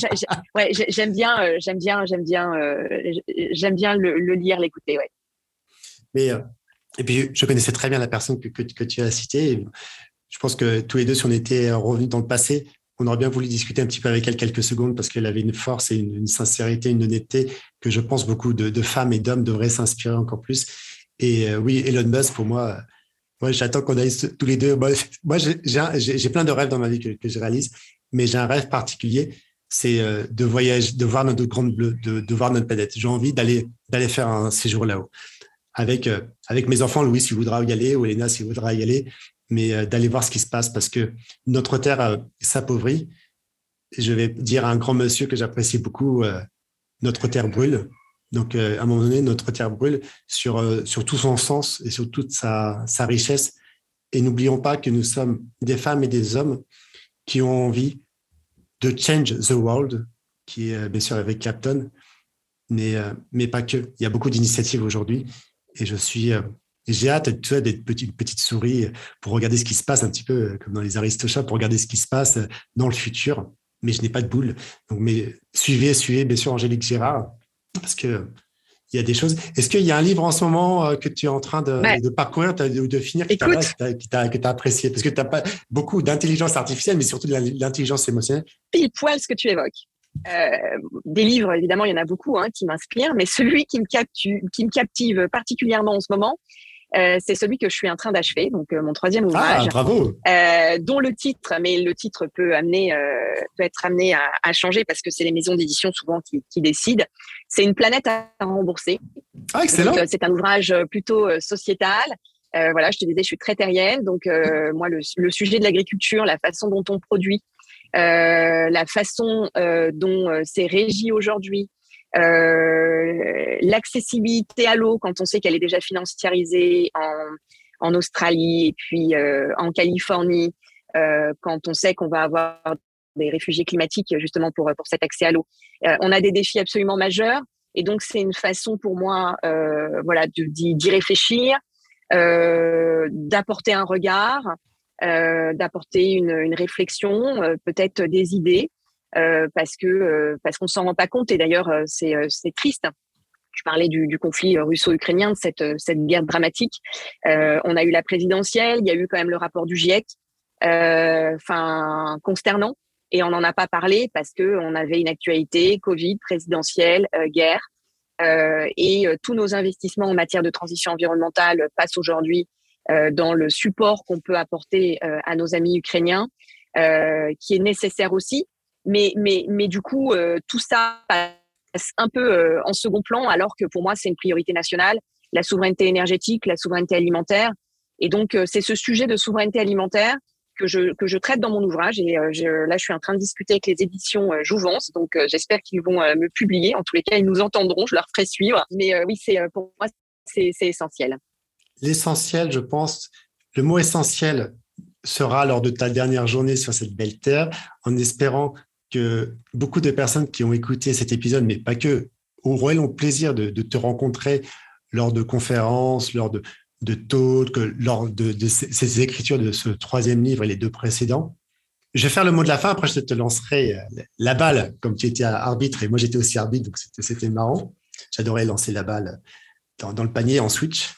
ouais, j'aime bien, j'aime bien, j'aime bien, j'aime bien le, le lire, l'écouter. Ouais. Mais et puis, je connaissais très bien la personne que, que, que tu as citée je pense que tous les deux, si on était revenus dans le passé, on aurait bien voulu discuter un petit peu avec elle quelques secondes parce qu'elle avait une force et une, sincérité, une honnêteté que je pense beaucoup de, femmes et d'hommes devraient s'inspirer encore plus. Et euh, oui, Elon Musk, pour moi, moi j'attends qu'on aille tous les deux. Moi, j'ai plein de rêves dans ma vie que, je réalise, mais j'ai un rêve particulier, c'est euh, de voyager, de voir notre grande bleue, de, voir notre planète. J'ai envie d'aller d'aller faire un séjour là-haut avec euh, avec mes enfants. Louis, s'il voudra y aller, ou Elena, s'il voudra y aller mais euh, d'aller voir ce qui se passe parce que notre terre s'appauvrit. Je vais dire à un grand monsieur que j'apprécie beaucoup, notre terre brûle. Donc, à un moment donné, notre terre brûle sur, sur tout son sens et sur toute sa, richesse. Et n'oublions pas que nous sommes des femmes et des hommes qui ont envie de change the world, qui est bien sûr avec Clapton, mais, mais pas que. Il y a beaucoup d'initiatives aujourd'hui et je suis j'ai hâte, d'être petite, souris pour regarder ce qui se passe un petit peu euh, comme dans les Aristochats, pour regarder ce qui se passe euh, dans le futur. Mais je n'ai pas de boule. Donc, suivez, suivez, bien sûr, Angélique Girard, parce que il y a des choses. Est-ce qu'il y a un livre en ce moment euh, que tu es en train de, parcourir ou de finir qui t'a apprécié? Parce que tu n'as pas beaucoup d'intelligence artificielle, mais surtout de l'intelligence émotionnelle. Pile poil ce que tu évoques. des livres, évidemment, il y en a beaucoup hein, qui m'inspirent, mais celui qui me, captive, qui me captive particulièrement en ce moment, euh, c'est celui que je suis en train d'achever, donc euh, mon troisième ouvrage. Ah, bravo. Euh, dont le titre, mais le titre peut amener, peut être amené à, changer parce que c'est les maisons d'édition souvent qui, décident. C'est une planète à rembourser. Ah, excellent. C'est un ouvrage plutôt sociétal. voilà, je te disais, je suis très terrienne, donc moi le, le, sujet de l'agriculture, la façon dont on produit, la façon dont c'est régi aujourd'hui, euh, l'accessibilité à l'eau, quand on sait qu'elle est déjà financiarisée en, en Australie et puis euh, en Californie, euh, quand on sait qu'on va avoir des réfugiés climatiques justement pour, pour cet accès à l'eau. on a des défis absolument majeurs et donc c'est une façon pour moi voilà, d'y réfléchir, d'apporter un regard, d'apporter une, une réflexion, peut-être des idées. Euh, parce que euh, parce qu'on s'en rend pas compte et d'ailleurs euh, c'est c'est triste. Je parlais du, du conflit russo-ukrainien, de cette cette guerre dramatique. on a eu la présidentielle, il y a eu quand même le rapport du GIEC, enfin consternant et on n'en a pas parlé parce que on avait une actualité Covid, présidentielle, guerre, euh, et tous nos investissements en matière de transition environnementale passent aujourd'hui euh, dans le support qu'on peut apporter à nos amis ukrainiens, qui est nécessaire aussi, mais, mais, mais du coup, euh, tout ça passe un peu euh, en second plan, alors que pour moi, c'est une priorité nationale, la souveraineté énergétique, la souveraineté alimentaire. Et donc, euh, c'est ce sujet de souveraineté alimentaire que je, que je traite dans mon ouvrage. Et là, je suis en train de discuter avec les éditions Jouvence. Donc, j'espère qu'ils vont me publier. En tous les cas, ils nous entendront. Je leur ferai suivre. Mais oui, c'est pour moi, c'est essentiel. L'essentiel, je pense, le mot essentiel sera lors de ta dernière journée sur cette belle terre, en espérant que beaucoup de personnes qui ont écouté cet épisode, mais pas que, auront le plaisir de, te rencontrer lors de conférences, lors de, de talks, lors de, ces, écritures de ce troisième livre et les deux précédents. je vais faire le mot de la fin. Après, je te lancerai la balle, comme tu étais arbitre et moi j'étais aussi arbitre, donc c'était marrant. J'adorais lancer la balle dans, le panier en switch.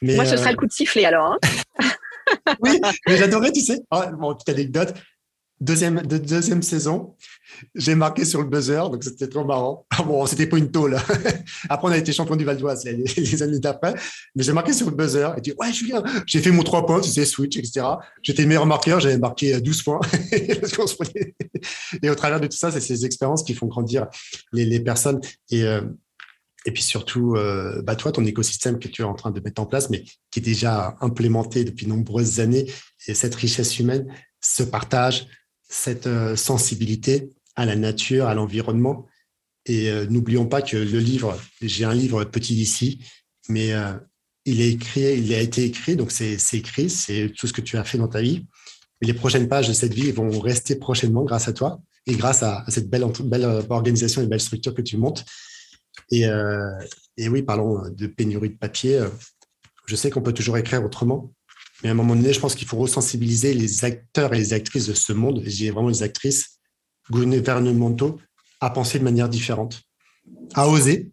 Mais, moi, ce sera le coup de sifflet alors. Hein. oui, mais j'adorais, tu sais. Oh, bon, petite anecdote. Deuxième, de, deuxième saison, j'ai marqué sur le buzzer, donc c'était trop marrant. Ah bon, c'était pas une tôle. Après, on a été champion du Val d'Oise les, années d'après, mais j'ai marqué sur le buzzer et dit ouais, Julien, j'ai fait mon trois points, tu sais, switch, etc. J'étais le meilleur marqueur, j'avais marqué 12 points. et au travers de tout ça, c'est ces expériences qui font grandir les, les personnes et euh, et puis surtout, euh, bah toi, ton écosystème que tu es en train de mettre en place, mais qui est déjà implémenté depuis nombreuses années, et cette richesse humaine, ce partage, cette euh, sensibilité à la nature, à l'environnement. Et euh, n'oublions pas que le livre, j'ai un livre petit ici, mais euh, il est écrit, il a été écrit, donc c'est écrit, c'est tout ce que tu as fait dans ta vie. Les prochaines pages de cette vie vont rester prochainement grâce à toi et grâce à, cette belle, organisation et belle structure que tu montes. Et oui, parlons de pénurie de papier. Je sais qu'on peut toujours écrire autrement, mais à un moment donné, je pense qu'il faut resensibiliser les acteurs et les actrices de ce monde, je dis vraiment les actrices gouvernementaux, à penser de manière différente, à oser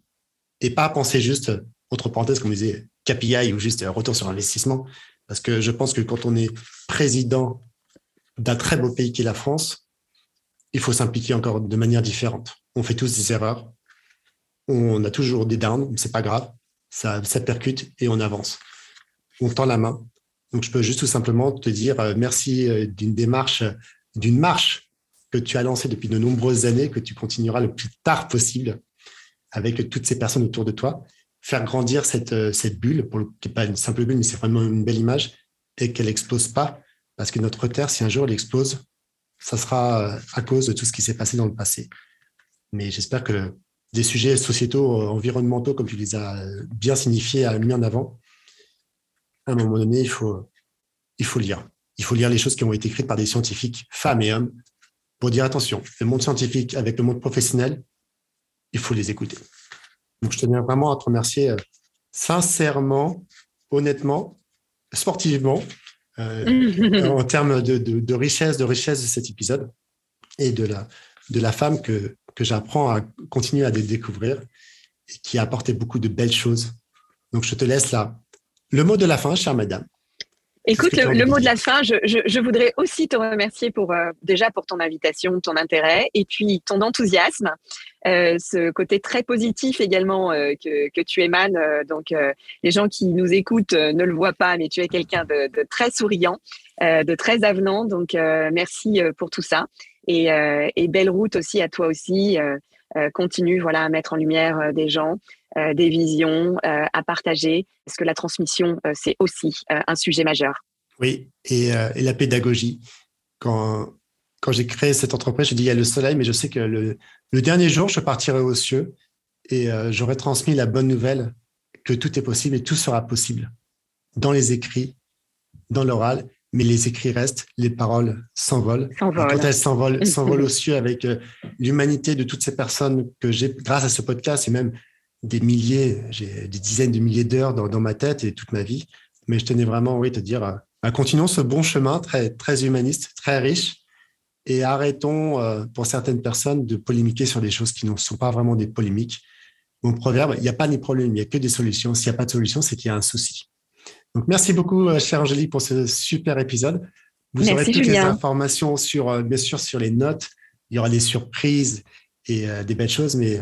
et pas à penser juste, entre parenthèses, comme disait, KPI ou juste retour sur investissement. Parce que je pense que quand on est président d'un très beau pays qui est la France, il faut s'impliquer encore de manière différente. On fait tous des erreurs. On a toujours des downs, c'est pas grave. Ça percute et on avance. On tend la main donc, je peux juste tout simplement te dire euh, merci euh, d'une démarche, d'une marche que tu as lancée depuis de nombreuses années, que tu continueras le plus tard possible avec toutes ces personnes autour de toi, faire grandir cette, euh, cette bulle, pour qui n'est pas une simple bulle, mais c'est vraiment une belle image, et qu'elle n'explose pas, parce que notre Terre, si un jour elle explose, ça sera à cause de tout ce qui s'est passé dans le passé. Mais j'espère que des sujets sociétaux, environnementaux, comme tu les as bien signifiés, mis en avant, à un moment donné, il faut, il faut lire. Il faut lire les choses qui ont été écrites par des scientifiques, femmes et hommes, pour dire attention, le monde scientifique avec le monde professionnel, il faut les écouter. Donc, je tenais vraiment à te remercier euh, sincèrement, honnêtement, sportivement, euh, en termes de, richesse, de richesse de cet épisode et de la, de la femme que, que j'apprends à continuer à découvrir et qui a apporté beaucoup de belles choses. Donc, je te laisse là le mot de la fin, chère madame. Écoute, le, mot de la fin, je, voudrais aussi te remercier pour euh, déjà pour ton invitation, ton intérêt et puis ton enthousiasme, euh, ce côté très positif également euh, que, tu émanes. donc, les gens qui nous écoutent ne le voient pas, mais tu es quelqu'un de, très souriant, de très avenant. Donc, merci pour tout ça et, et, belle route aussi à toi aussi. continue voilà à mettre en lumière des gens euh, des visions euh, à partager, parce que la transmission, euh, c'est aussi un sujet majeur? Oui, et, la pédagogie. Quand, quand j'ai créé cette entreprise, j'ai dit il y a le soleil, mais je sais que le, dernier jour, je partirai aux cieux et j'aurai transmis la bonne nouvelle que tout est possible et tout sera possible dans les écrits, dans l'oral, mais les écrits restent, les paroles s'envolent. Quand elles s'envolent, s'envolent aux cieux avec l'humanité de toutes ces personnes que j'ai, grâce à ce podcast et même des milliers, j'ai des dizaines de milliers d'heures dans, ma tête et toute ma vie. Mais je tenais vraiment, oui, te dire, euh, continuons ce bon chemin très, très humaniste, très riche, et arrêtons, euh, pour certaines personnes, de polémiquer sur des choses qui ne sont pas vraiment des polémiques. Mon proverbe, il n'y a pas de problème, il n'y a que des solutions. S'il n'y a pas de solution, c'est qu'il y a un souci. Donc, merci beaucoup, euh, chère Angélique, pour ce super épisode. Vous aurez toutes les informations sur, bien sûr, sur les notes. Il y aura des surprises et des belles choses, mais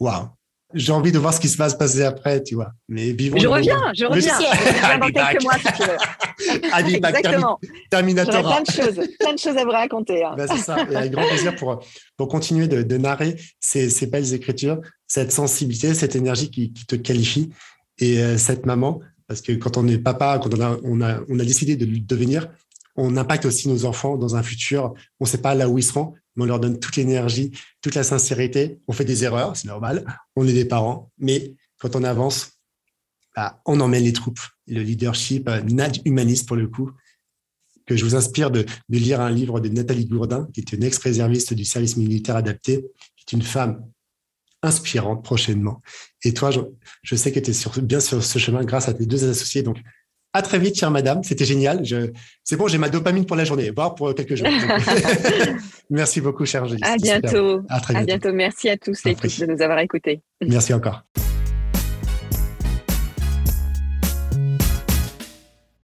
waouh, j'ai envie de voir ce qui se va se passer après, tu vois. Mais vivons. Je reviens, je reviens. Je dans quelques mois, si tu veux. Exactement. Terminator. plein de choses, plein de choses à vous raconter. Hein. Ben, c'est ça. Et avec grand plaisir pour, pour continuer de, de narrer ces, ces, belles écritures, cette sensibilité, cette énergie qui, qui te qualifie et euh, cette maman. Parce que quand on est papa, quand on a, on a, on a décidé de devenir, on impacte aussi nos enfants dans un futur. On ne sait pas là où ils seront, on leur donne toute l'énergie, toute la sincérité. On fait des erreurs, c'est normal. On est des parents, mais quand on avance, bah, on emmène les troupes. Le leadership euh, humaniste pour le coup, que je vous inspire de, lire un livre de Nathalie Gourdin, qui est une ex-réserviste du service militaire adapté, qui est une femme inspirante prochainement. Et toi, je, sais que tu es bien sur ce chemin grâce à tes deux associés. Donc, À très vite, chère madame. C'était génial. C'est bon, j'ai ma dopamine pour la journée, voire pour quelques jours. Merci beaucoup, chère Angélique. À bientôt. À, très bientôt. Merci à tous et toutes de nous avoir écoutés. Merci encore.